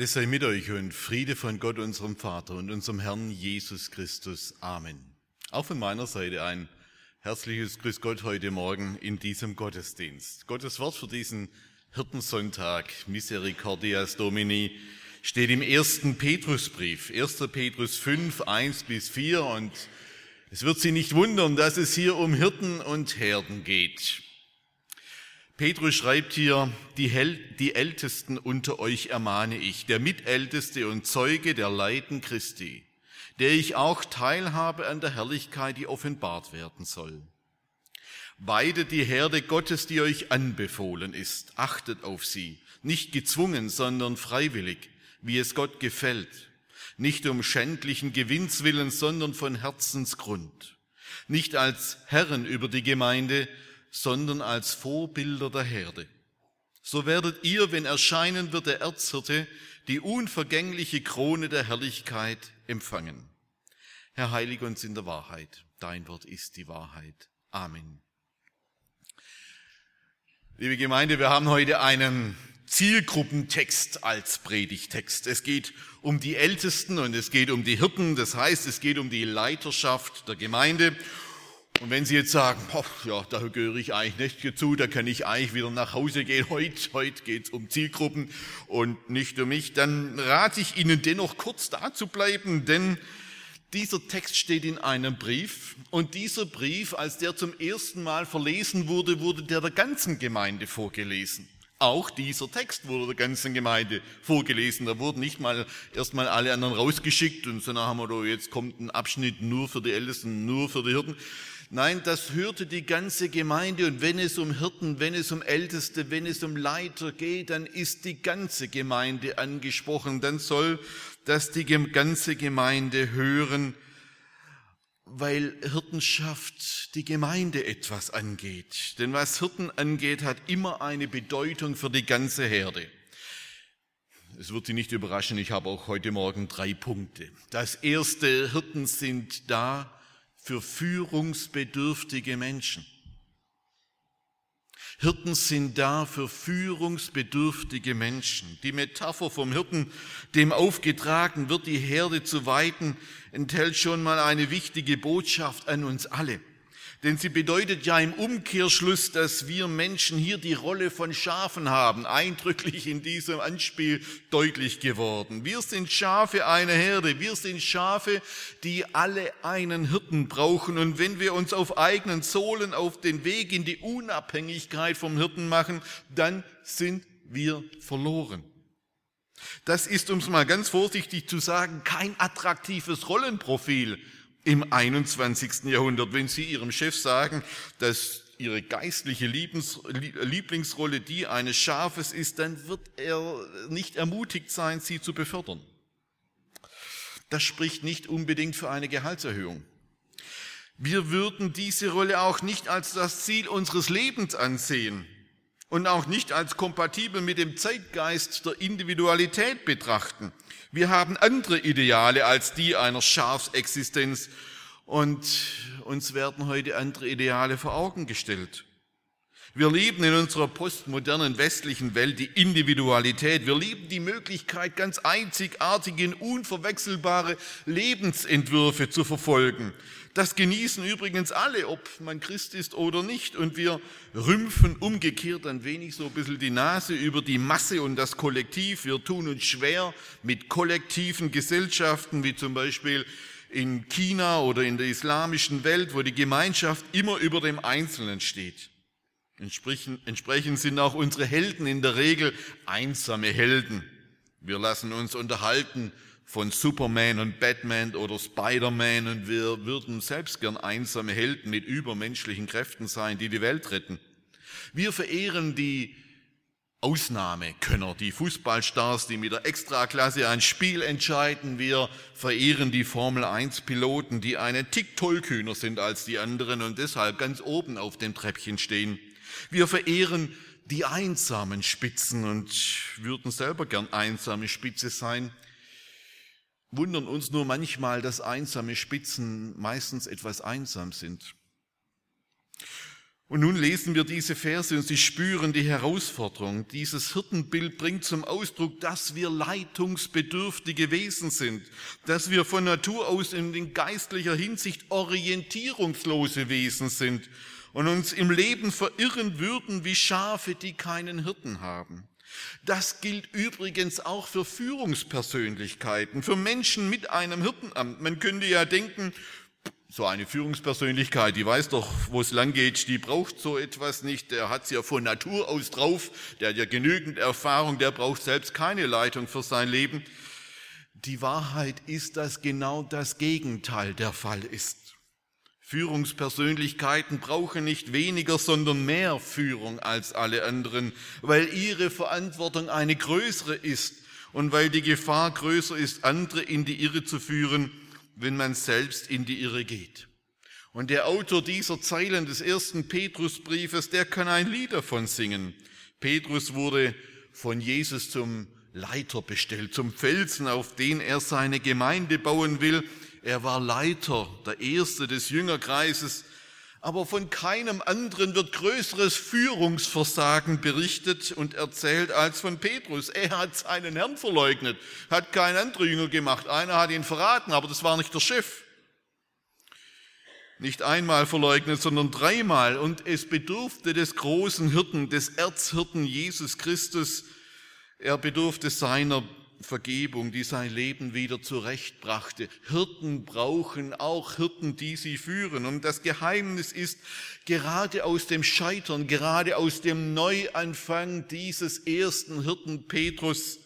Gnade sei mit euch und Friede von Gott, unserem Vater und unserem Herrn Jesus Christus. Amen. Auch von meiner Seite ein herzliches Grüß Gott heute Morgen in diesem Gottesdienst. Gottes Wort für diesen Hirtensonntag, Misericordias Domini, steht im ersten Petrusbrief, 1. Petrus 5, 1 bis 4 und es wird Sie nicht wundern, dass es hier um Hirten und Herden geht. Petrus schreibt hier, die, Hel die Ältesten unter euch ermahne ich, der Mitälteste und Zeuge der Leiden Christi, der ich auch teilhabe an der Herrlichkeit, die offenbart werden soll. Weidet die Herde Gottes, die euch anbefohlen ist, achtet auf sie, nicht gezwungen, sondern freiwillig, wie es Gott gefällt, nicht um schändlichen Gewinns willen, sondern von Herzensgrund, nicht als Herren über die Gemeinde, sondern als Vorbilder der Herde. So werdet ihr, wenn erscheinen wird der Erzhirte, die unvergängliche Krone der Herrlichkeit empfangen. Herr, heilig uns in der Wahrheit. Dein Wort ist die Wahrheit. Amen. Liebe Gemeinde, wir haben heute einen Zielgruppentext als Predigtext. Es geht um die Ältesten und es geht um die Hirten. Das heißt, es geht um die Leiterschaft der Gemeinde. Und wenn Sie jetzt sagen, oh, ja, da gehöre ich eigentlich nicht zu, da kann ich eigentlich wieder nach Hause gehen, heute, heute geht es um Zielgruppen und nicht um mich, dann rate ich Ihnen dennoch kurz da zu bleiben, denn dieser Text steht in einem Brief und dieser Brief, als der zum ersten Mal verlesen wurde, wurde der der ganzen Gemeinde vorgelesen. Auch dieser Text wurde der ganzen Gemeinde vorgelesen. Da wurden nicht mal erstmal alle anderen rausgeschickt und so nach dem Motto, jetzt kommt ein Abschnitt nur für die Ältesten, nur für die Hirten. Nein, das hörte die ganze Gemeinde und wenn es um Hirten, wenn es um Älteste, wenn es um Leiter geht, dann ist die ganze Gemeinde angesprochen. Dann soll das die ganze Gemeinde hören, weil Hirtenschaft die Gemeinde etwas angeht. Denn was Hirten angeht, hat immer eine Bedeutung für die ganze Herde. Es wird Sie nicht überraschen, ich habe auch heute Morgen drei Punkte. Das erste, Hirten sind da, für führungsbedürftige Menschen. Hirten sind da für führungsbedürftige Menschen. Die Metapher vom Hirten, dem aufgetragen wird, die Herde zu weiten, enthält schon mal eine wichtige Botschaft an uns alle. Denn sie bedeutet ja im Umkehrschluss, dass wir Menschen hier die Rolle von Schafen haben, eindrücklich in diesem Anspiel deutlich geworden. Wir sind Schafe einer Herde, wir sind Schafe, die alle einen Hirten brauchen. Und wenn wir uns auf eigenen Sohlen auf den Weg in die Unabhängigkeit vom Hirten machen, dann sind wir verloren. Das ist, um es mal ganz vorsichtig zu sagen, kein attraktives Rollenprofil im 21. Jahrhundert, wenn Sie Ihrem Chef sagen, dass Ihre geistliche Liebens, Lieblingsrolle die eines Schafes ist, dann wird er nicht ermutigt sein, Sie zu befördern. Das spricht nicht unbedingt für eine Gehaltserhöhung. Wir würden diese Rolle auch nicht als das Ziel unseres Lebens ansehen und auch nicht als kompatibel mit dem Zeitgeist der Individualität betrachten. Wir haben andere Ideale als die einer Schafsexistenz und uns werden heute andere Ideale vor Augen gestellt. Wir lieben in unserer postmodernen westlichen Welt die Individualität. Wir lieben die Möglichkeit, ganz einzigartige, unverwechselbare Lebensentwürfe zu verfolgen. Das genießen übrigens alle, ob man Christ ist oder nicht. Und wir rümpfen umgekehrt ein wenig so ein bisschen die Nase über die Masse und das Kollektiv. Wir tun uns schwer mit kollektiven Gesellschaften, wie zum Beispiel in China oder in der islamischen Welt, wo die Gemeinschaft immer über dem Einzelnen steht. Entsprechend sind auch unsere Helden in der Regel einsame Helden. Wir lassen uns unterhalten von Superman und Batman oder Spider-Man und wir würden selbst gern einsame Helden mit übermenschlichen Kräften sein, die die Welt retten. Wir verehren die Ausnahmekönner, die Fußballstars, die mit der Extraklasse ein Spiel entscheiden. Wir verehren die Formel 1 Piloten, die einen Tick tollkühner sind als die anderen und deshalb ganz oben auf dem Treppchen stehen. Wir verehren die einsamen Spitzen und würden selber gern einsame Spitze sein. Wundern uns nur manchmal, dass einsame Spitzen meistens etwas einsam sind. Und nun lesen wir diese Verse und sie spüren die Herausforderung. Dieses Hirtenbild bringt zum Ausdruck, dass wir leitungsbedürftige Wesen sind, dass wir von Natur aus in geistlicher Hinsicht orientierungslose Wesen sind und uns im Leben verirren würden wie Schafe, die keinen Hirten haben. Das gilt übrigens auch für Führungspersönlichkeiten, für Menschen mit einem Hirtenamt. Man könnte ja denken, so eine Führungspersönlichkeit, die weiß doch, wo es lang geht, die braucht so etwas nicht, der hat es ja von Natur aus drauf, der hat ja genügend Erfahrung, der braucht selbst keine Leitung für sein Leben. Die Wahrheit ist, dass genau das Gegenteil der Fall ist. Führungspersönlichkeiten brauchen nicht weniger, sondern mehr Führung als alle anderen, weil ihre Verantwortung eine größere ist und weil die Gefahr größer ist, andere in die Irre zu führen, wenn man selbst in die Irre geht. Und der Autor dieser Zeilen des ersten Petrusbriefes, der kann ein Lied davon singen. Petrus wurde von Jesus zum Leiter bestellt, zum Felsen, auf den er seine Gemeinde bauen will. Er war Leiter, der erste des Jüngerkreises aber von keinem anderen wird größeres Führungsversagen berichtet und erzählt als von Petrus. Er hat seinen Herrn verleugnet, hat kein anderer Jünger gemacht. Einer hat ihn verraten, aber das war nicht der Chef. Nicht einmal verleugnet, sondern dreimal. Und es bedurfte des großen Hirten, des Erzhirten Jesus Christus. Er bedurfte seiner Vergebung, die sein Leben wieder zurechtbrachte. Hirten brauchen auch Hirten, die sie führen. Und das Geheimnis ist, gerade aus dem Scheitern, gerade aus dem Neuanfang dieses ersten Hirten Petrus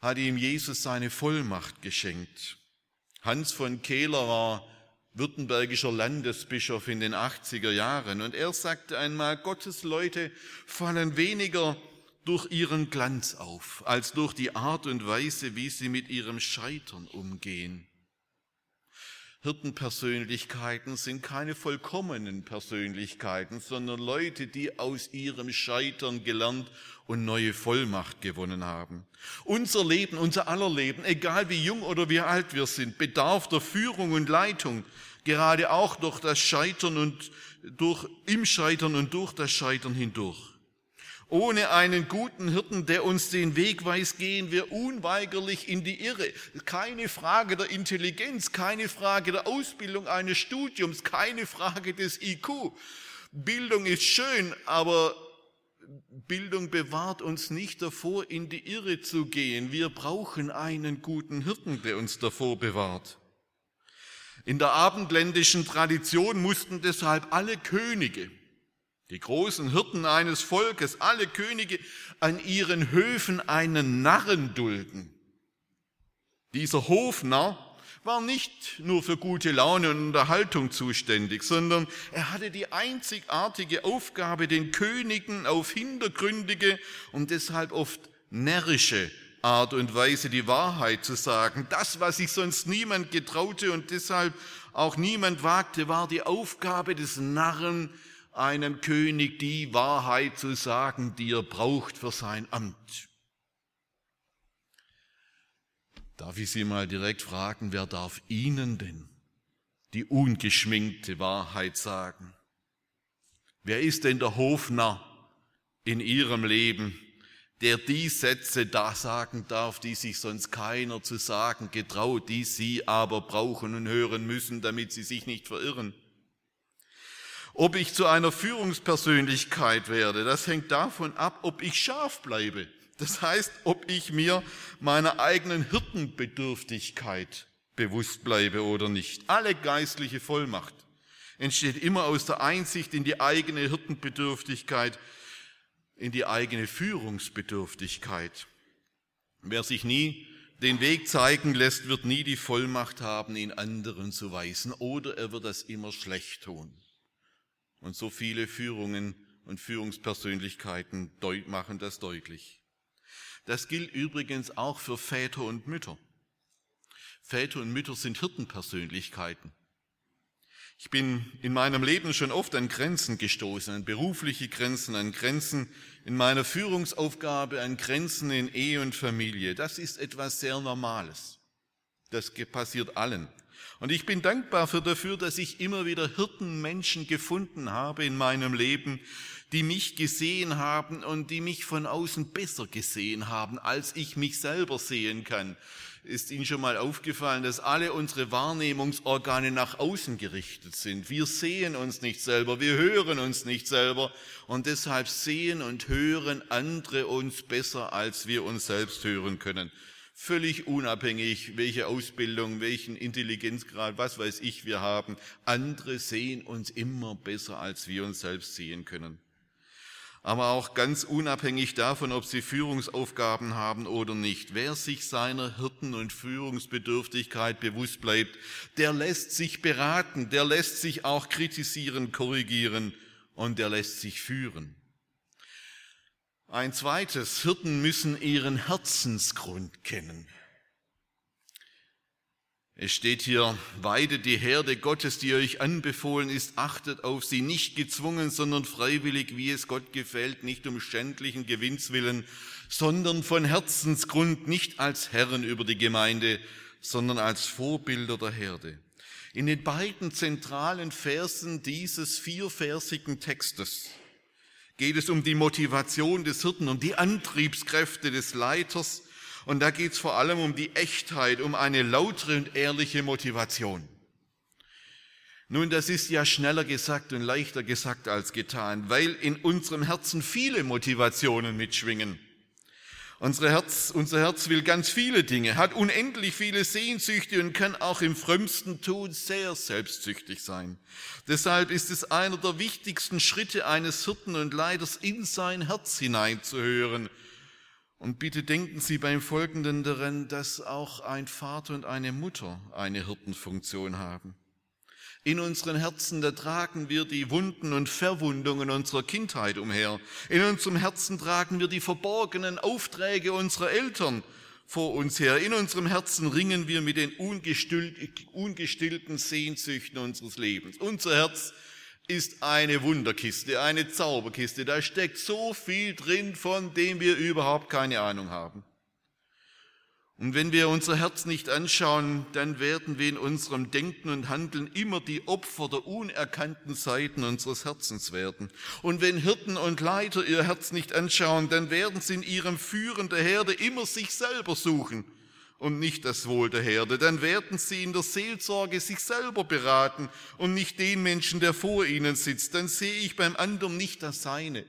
hat ihm Jesus seine Vollmacht geschenkt. Hans von Kehler war württembergischer Landesbischof in den 80er Jahren und er sagte einmal, Gottes Leute fallen weniger durch ihren Glanz auf, als durch die Art und Weise, wie sie mit ihrem Scheitern umgehen. Hirtenpersönlichkeiten sind keine vollkommenen Persönlichkeiten, sondern Leute, die aus ihrem Scheitern gelernt und neue Vollmacht gewonnen haben. Unser Leben, unser aller Leben, egal wie jung oder wie alt wir sind, bedarf der Führung und Leitung, gerade auch durch das Scheitern und durch, im Scheitern und durch das Scheitern hindurch. Ohne einen guten Hirten, der uns den Weg weiß, gehen wir unweigerlich in die Irre. Keine Frage der Intelligenz, keine Frage der Ausbildung eines Studiums, keine Frage des IQ. Bildung ist schön, aber Bildung bewahrt uns nicht davor, in die Irre zu gehen. Wir brauchen einen guten Hirten, der uns davor bewahrt. In der abendländischen Tradition mussten deshalb alle Könige, die großen Hirten eines Volkes, alle Könige an ihren Höfen einen Narren dulden. Dieser Hofnarr war nicht nur für gute Laune und Unterhaltung zuständig, sondern er hatte die einzigartige Aufgabe, den Königen auf hintergründige und deshalb oft närrische Art und Weise die Wahrheit zu sagen. Das, was sich sonst niemand getraute und deshalb auch niemand wagte, war die Aufgabe des Narren, einem König die Wahrheit zu sagen, die er braucht für sein Amt. Darf ich Sie mal direkt fragen, wer darf Ihnen denn die ungeschminkte Wahrheit sagen? Wer ist denn der Hofner in Ihrem Leben, der die Sätze da sagen darf, die sich sonst keiner zu sagen getraut, die Sie aber brauchen und hören müssen, damit Sie sich nicht verirren? Ob ich zu einer Führungspersönlichkeit werde, das hängt davon ab, ob ich scharf bleibe. Das heißt, ob ich mir meiner eigenen Hirtenbedürftigkeit bewusst bleibe oder nicht. Alle geistliche Vollmacht entsteht immer aus der Einsicht in die eigene Hirtenbedürftigkeit, in die eigene Führungsbedürftigkeit. Wer sich nie den Weg zeigen lässt, wird nie die Vollmacht haben, ihn anderen zu weisen, oder er wird das immer schlecht tun. Und so viele Führungen und Führungspersönlichkeiten machen das deutlich. Das gilt übrigens auch für Väter und Mütter. Väter und Mütter sind Hirtenpersönlichkeiten. Ich bin in meinem Leben schon oft an Grenzen gestoßen, an berufliche Grenzen, an Grenzen in meiner Führungsaufgabe, an Grenzen in Ehe und Familie. Das ist etwas sehr Normales. Das passiert allen. Und ich bin dankbar für dafür, dass ich immer wieder Hirtenmenschen gefunden habe in meinem Leben, die mich gesehen haben und die mich von außen besser gesehen haben, als ich mich selber sehen kann. Ist Ihnen schon mal aufgefallen, dass alle unsere Wahrnehmungsorgane nach außen gerichtet sind? Wir sehen uns nicht selber, wir hören uns nicht selber und deshalb sehen und hören andere uns besser, als wir uns selbst hören können völlig unabhängig, welche Ausbildung, welchen Intelligenzgrad, was weiß ich, wir haben. Andere sehen uns immer besser, als wir uns selbst sehen können. Aber auch ganz unabhängig davon, ob sie Führungsaufgaben haben oder nicht. Wer sich seiner Hirten- und Führungsbedürftigkeit bewusst bleibt, der lässt sich beraten, der lässt sich auch kritisieren, korrigieren und der lässt sich führen. Ein zweites, Hirten müssen ihren Herzensgrund kennen. Es steht hier, weidet die Herde Gottes, die euch anbefohlen ist, achtet auf sie, nicht gezwungen, sondern freiwillig, wie es Gott gefällt, nicht um schändlichen Gewinnswillen, sondern von Herzensgrund, nicht als Herren über die Gemeinde, sondern als Vorbilder der Herde. In den beiden zentralen Versen dieses vierversigen Textes geht es um die Motivation des Hirten, um die Antriebskräfte des Leiters. Und da geht es vor allem um die Echtheit, um eine lautere und ehrliche Motivation. Nun, das ist ja schneller gesagt und leichter gesagt als getan, weil in unserem Herzen viele Motivationen mitschwingen. Unser Herz, unser Herz will ganz viele Dinge, hat unendlich viele Sehnsüchte und kann auch im frömmsten Tun sehr selbstsüchtig sein. Deshalb ist es einer der wichtigsten Schritte eines Hirten und Leiters, in sein Herz hineinzuhören. Und bitte denken Sie beim Folgenden daran, dass auch ein Vater und eine Mutter eine Hirtenfunktion haben. In unseren Herzen, da tragen wir die Wunden und Verwundungen unserer Kindheit umher. In unserem Herzen tragen wir die verborgenen Aufträge unserer Eltern vor uns her. In unserem Herzen ringen wir mit den ungestillten Sehnsüchten unseres Lebens. Unser Herz ist eine Wunderkiste, eine Zauberkiste. Da steckt so viel drin, von dem wir überhaupt keine Ahnung haben. Und wenn wir unser Herz nicht anschauen, dann werden wir in unserem Denken und Handeln immer die Opfer der unerkannten Seiten unseres Herzens werden. Und wenn Hirten und Leiter ihr Herz nicht anschauen, dann werden sie in ihrem Führen der Herde immer sich selber suchen und nicht das Wohl der Herde. Dann werden sie in der Seelsorge sich selber beraten und nicht den Menschen, der vor ihnen sitzt. Dann sehe ich beim anderen nicht das Seine,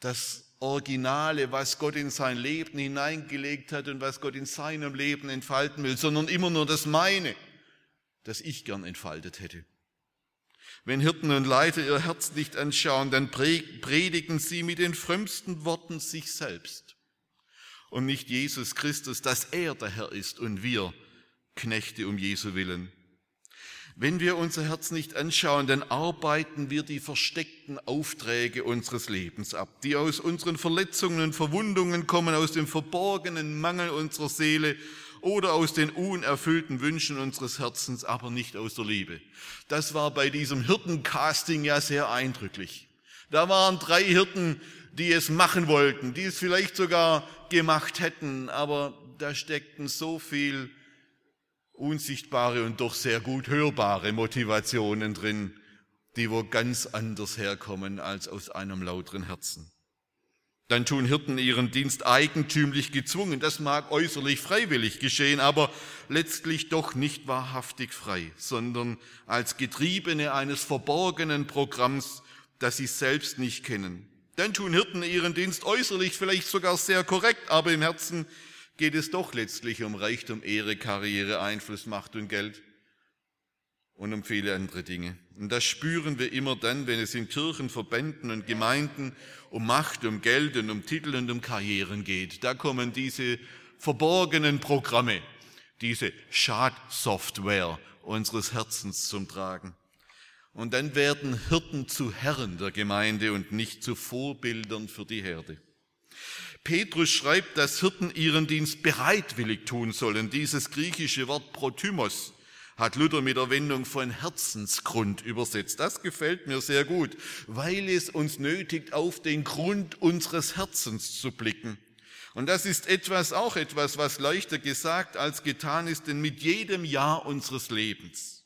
das Originale, was Gott in sein Leben hineingelegt hat und was Gott in seinem Leben entfalten will, sondern immer nur das meine, das ich gern entfaltet hätte. Wenn Hirten und Leiter ihr Herz nicht anschauen, dann predigen sie mit den frömmsten Worten sich selbst und nicht Jesus Christus, dass er der Herr ist und wir Knechte um Jesu willen. Wenn wir unser Herz nicht anschauen, dann arbeiten wir die versteckten Aufträge unseres Lebens ab, die aus unseren Verletzungen und Verwundungen kommen, aus dem verborgenen Mangel unserer Seele oder aus den unerfüllten Wünschen unseres Herzens, aber nicht aus der Liebe. Das war bei diesem Hirtencasting ja sehr eindrücklich. Da waren drei Hirten, die es machen wollten, die es vielleicht sogar gemacht hätten, aber da steckten so viel unsichtbare und doch sehr gut hörbare Motivationen drin, die wo ganz anders herkommen als aus einem lauteren Herzen. Dann tun Hirten ihren Dienst eigentümlich gezwungen. Das mag äußerlich freiwillig geschehen, aber letztlich doch nicht wahrhaftig frei, sondern als Getriebene eines verborgenen Programms, das sie selbst nicht kennen. Dann tun Hirten ihren Dienst äußerlich vielleicht sogar sehr korrekt, aber im Herzen geht es doch letztlich um Reichtum, Ehre, Karriere, Einfluss, Macht und Geld und um viele andere Dinge. Und das spüren wir immer dann, wenn es in Kirchen, Verbänden und Gemeinden um Macht, um Geld und um Titel und um Karrieren geht. Da kommen diese verborgenen Programme, diese Schadsoftware unseres Herzens zum Tragen. Und dann werden Hirten zu Herren der Gemeinde und nicht zu Vorbildern für die Herde. Petrus schreibt, dass Hirten ihren Dienst bereitwillig tun sollen. Dieses griechische Wort Protymos hat Luther mit der Wendung von Herzensgrund übersetzt. Das gefällt mir sehr gut, weil es uns nötigt, auf den Grund unseres Herzens zu blicken. Und das ist etwas, auch etwas, was leichter gesagt als getan ist, denn mit jedem Jahr unseres Lebens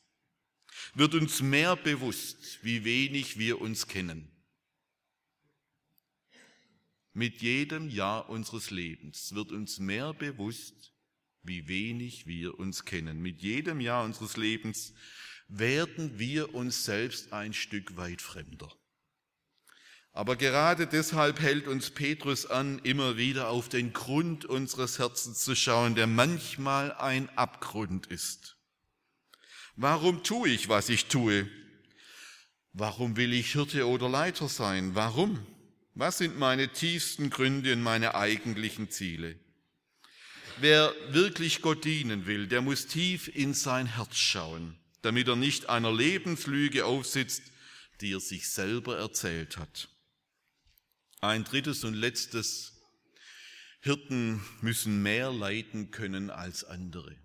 wird uns mehr bewusst, wie wenig wir uns kennen. Mit jedem Jahr unseres Lebens wird uns mehr bewusst, wie wenig wir uns kennen. Mit jedem Jahr unseres Lebens werden wir uns selbst ein Stück weit fremder. Aber gerade deshalb hält uns Petrus an, immer wieder auf den Grund unseres Herzens zu schauen, der manchmal ein Abgrund ist. Warum tue ich, was ich tue? Warum will ich Hirte oder Leiter sein? Warum? Was sind meine tiefsten Gründe und meine eigentlichen Ziele? Wer wirklich Gott dienen will, der muss tief in sein Herz schauen, damit er nicht einer Lebenslüge aufsitzt, die er sich selber erzählt hat. Ein drittes und letztes, Hirten müssen mehr leiden können als andere.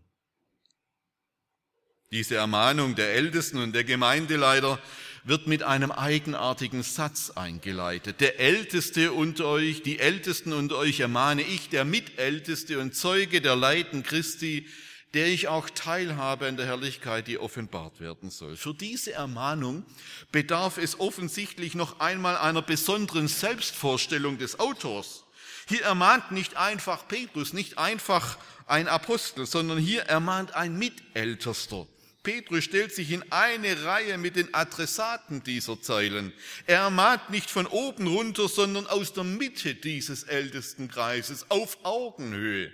Diese Ermahnung der Ältesten und der Gemeindeleiter wird mit einem eigenartigen Satz eingeleitet. Der Älteste unter euch, die Ältesten unter euch ermahne ich, der Mitälteste und Zeuge der Leiden Christi, der ich auch teilhabe an der Herrlichkeit, die offenbart werden soll. Für diese Ermahnung bedarf es offensichtlich noch einmal einer besonderen Selbstvorstellung des Autors. Hier ermahnt nicht einfach Petrus, nicht einfach ein Apostel, sondern hier ermahnt ein Mitältester. Petrus stellt sich in eine Reihe mit den Adressaten dieser Zeilen. Er ermahnt nicht von oben runter, sondern aus der Mitte dieses ältesten Kreises auf Augenhöhe.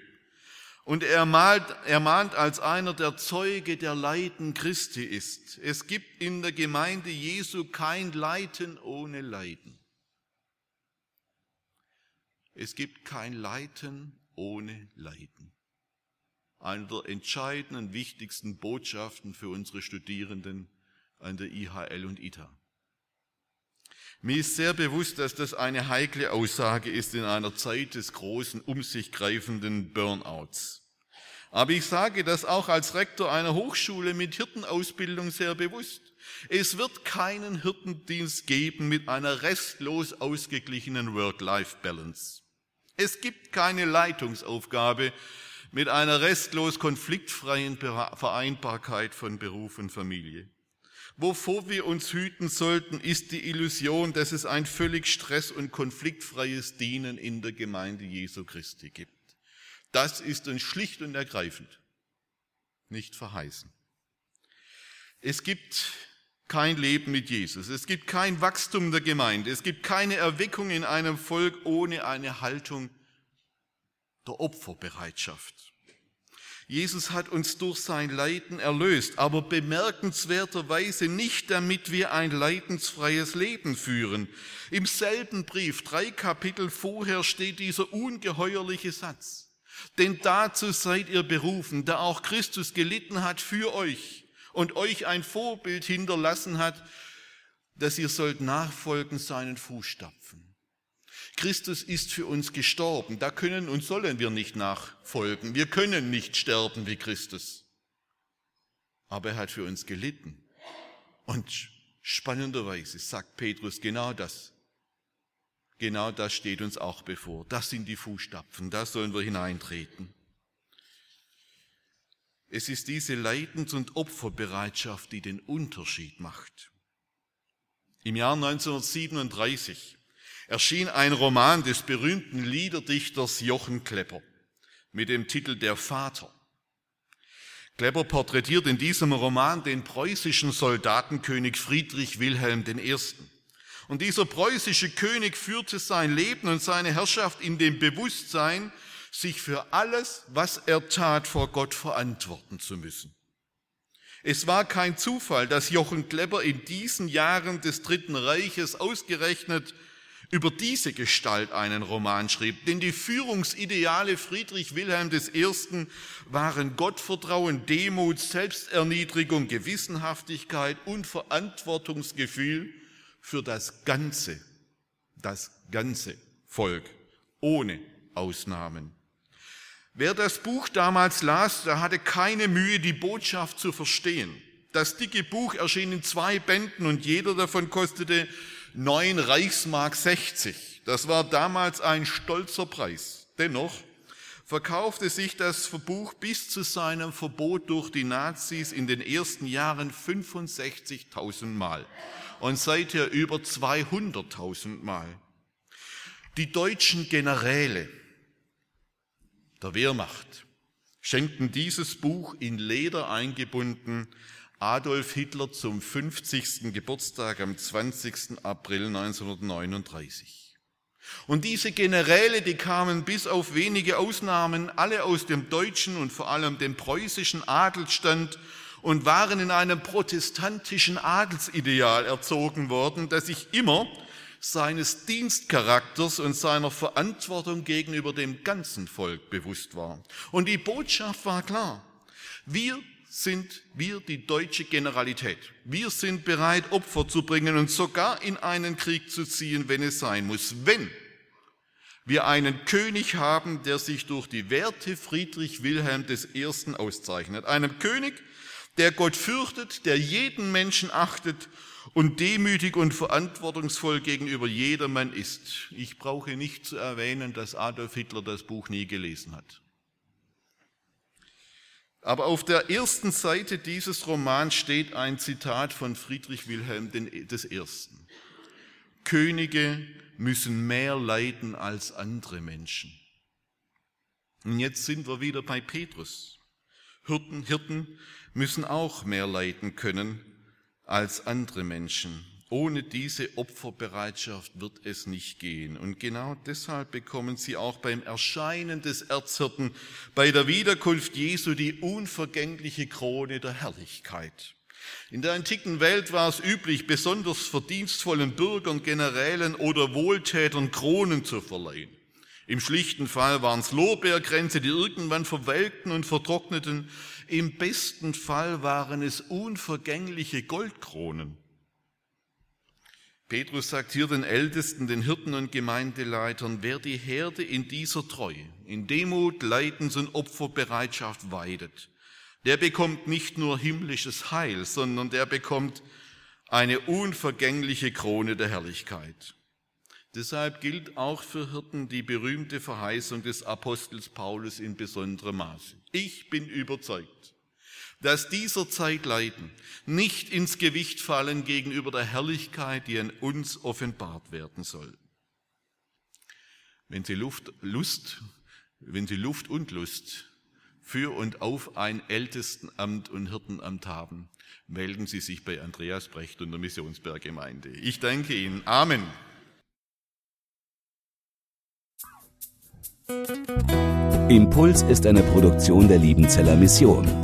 Und er mahnt, er mahnt als einer der Zeuge der Leiden Christi ist. Es gibt in der Gemeinde Jesu kein Leiden ohne Leiden. Es gibt kein Leiden ohne Leiden eine der entscheidenden, wichtigsten Botschaften für unsere Studierenden an der IHL und ITA. Mir ist sehr bewusst, dass das eine heikle Aussage ist in einer Zeit des großen, um sich greifenden Burnouts. Aber ich sage das auch als Rektor einer Hochschule mit Hirtenausbildung sehr bewusst. Es wird keinen Hirtendienst geben mit einer restlos ausgeglichenen Work-Life-Balance. Es gibt keine Leitungsaufgabe, mit einer restlos konfliktfreien Vereinbarkeit von Beruf und Familie. Wovor wir uns hüten sollten, ist die Illusion, dass es ein völlig stress- und konfliktfreies Dienen in der Gemeinde Jesu Christi gibt. Das ist uns schlicht und ergreifend nicht verheißen. Es gibt kein Leben mit Jesus. Es gibt kein Wachstum der Gemeinde. Es gibt keine Erweckung in einem Volk ohne eine Haltung der Opferbereitschaft. Jesus hat uns durch sein Leiden erlöst, aber bemerkenswerterweise nicht, damit wir ein leidensfreies Leben führen. Im selben Brief, drei Kapitel vorher, steht dieser ungeheuerliche Satz. Denn dazu seid ihr berufen, da auch Christus gelitten hat für euch und euch ein Vorbild hinterlassen hat, dass ihr sollt nachfolgen seinen Fußstapfen. Christus ist für uns gestorben. Da können und sollen wir nicht nachfolgen. Wir können nicht sterben wie Christus. Aber er hat für uns gelitten. Und spannenderweise sagt Petrus genau das. Genau das steht uns auch bevor. Das sind die Fußstapfen. Da sollen wir hineintreten. Es ist diese Leidens- und Opferbereitschaft, die den Unterschied macht. Im Jahr 1937 erschien ein Roman des berühmten Liederdichters Jochen Klepper mit dem Titel Der Vater. Klepper porträtiert in diesem Roman den preußischen Soldatenkönig Friedrich Wilhelm I. Und dieser preußische König führte sein Leben und seine Herrschaft in dem Bewusstsein, sich für alles, was er tat, vor Gott verantworten zu müssen. Es war kein Zufall, dass Jochen Klepper in diesen Jahren des Dritten Reiches ausgerechnet über diese Gestalt einen Roman schrieb. Denn die Führungsideale Friedrich Wilhelm I. waren Gottvertrauen, Demut, Selbsterniedrigung, Gewissenhaftigkeit und Verantwortungsgefühl für das ganze, das ganze Volk, ohne Ausnahmen. Wer das Buch damals las, der hatte keine Mühe, die Botschaft zu verstehen. Das dicke Buch erschien in zwei Bänden und jeder davon kostete 9 Reichsmark 60. Das war damals ein stolzer Preis. Dennoch verkaufte sich das Buch bis zu seinem Verbot durch die Nazis in den ersten Jahren 65.000 Mal und seither über 200.000 Mal. Die deutschen Generäle der Wehrmacht schenkten dieses Buch in Leder eingebunden Adolf Hitler zum 50. Geburtstag am 20. April 1939. Und diese Generäle, die kamen bis auf wenige Ausnahmen alle aus dem deutschen und vor allem dem preußischen Adelsstand und waren in einem protestantischen Adelsideal erzogen worden, das sich immer seines Dienstcharakters und seiner Verantwortung gegenüber dem ganzen Volk bewusst war. Und die Botschaft war klar. Wir sind wir die deutsche Generalität. Wir sind bereit, Opfer zu bringen und sogar in einen Krieg zu ziehen, wenn es sein muss. Wenn wir einen König haben, der sich durch die Werte Friedrich Wilhelm I. auszeichnet. Einem König, der Gott fürchtet, der jeden Menschen achtet und demütig und verantwortungsvoll gegenüber jedermann ist. Ich brauche nicht zu erwähnen, dass Adolf Hitler das Buch nie gelesen hat. Aber auf der ersten Seite dieses Romans steht ein Zitat von Friedrich Wilhelm I. Könige müssen mehr leiden als andere Menschen. Und jetzt sind wir wieder bei Petrus. Hirten, Hirten müssen auch mehr leiden können als andere Menschen. Ohne diese Opferbereitschaft wird es nicht gehen. Und genau deshalb bekommen sie auch beim Erscheinen des Erzhirten bei der Wiederkunft Jesu die unvergängliche Krone der Herrlichkeit. In der antiken Welt war es üblich, besonders verdienstvollen Bürgern, Generälen oder Wohltätern Kronen zu verleihen. Im schlichten Fall waren es Lorbeerkränze, die irgendwann verwelkten und vertrockneten. Im besten Fall waren es unvergängliche Goldkronen. Petrus sagt hier den Ältesten, den Hirten und Gemeindeleitern, wer die Herde in dieser Treue, in Demut, Leidens und Opferbereitschaft weidet, der bekommt nicht nur himmlisches Heil, sondern der bekommt eine unvergängliche Krone der Herrlichkeit. Deshalb gilt auch für Hirten die berühmte Verheißung des Apostels Paulus in besonderem Maße. Ich bin überzeugt, dass dieser Zeit Leiden nicht ins Gewicht fallen gegenüber der Herrlichkeit, die an uns offenbart werden soll. Wenn Sie Luft, Lust, wenn Sie Luft und Lust für und auf ein Ältestenamt und Hirtenamt haben, melden Sie sich bei Andreas Brecht und der Missionsberggemeinde. Ich danke Ihnen. Amen. Impuls ist eine Produktion der Liebenzeller Mission.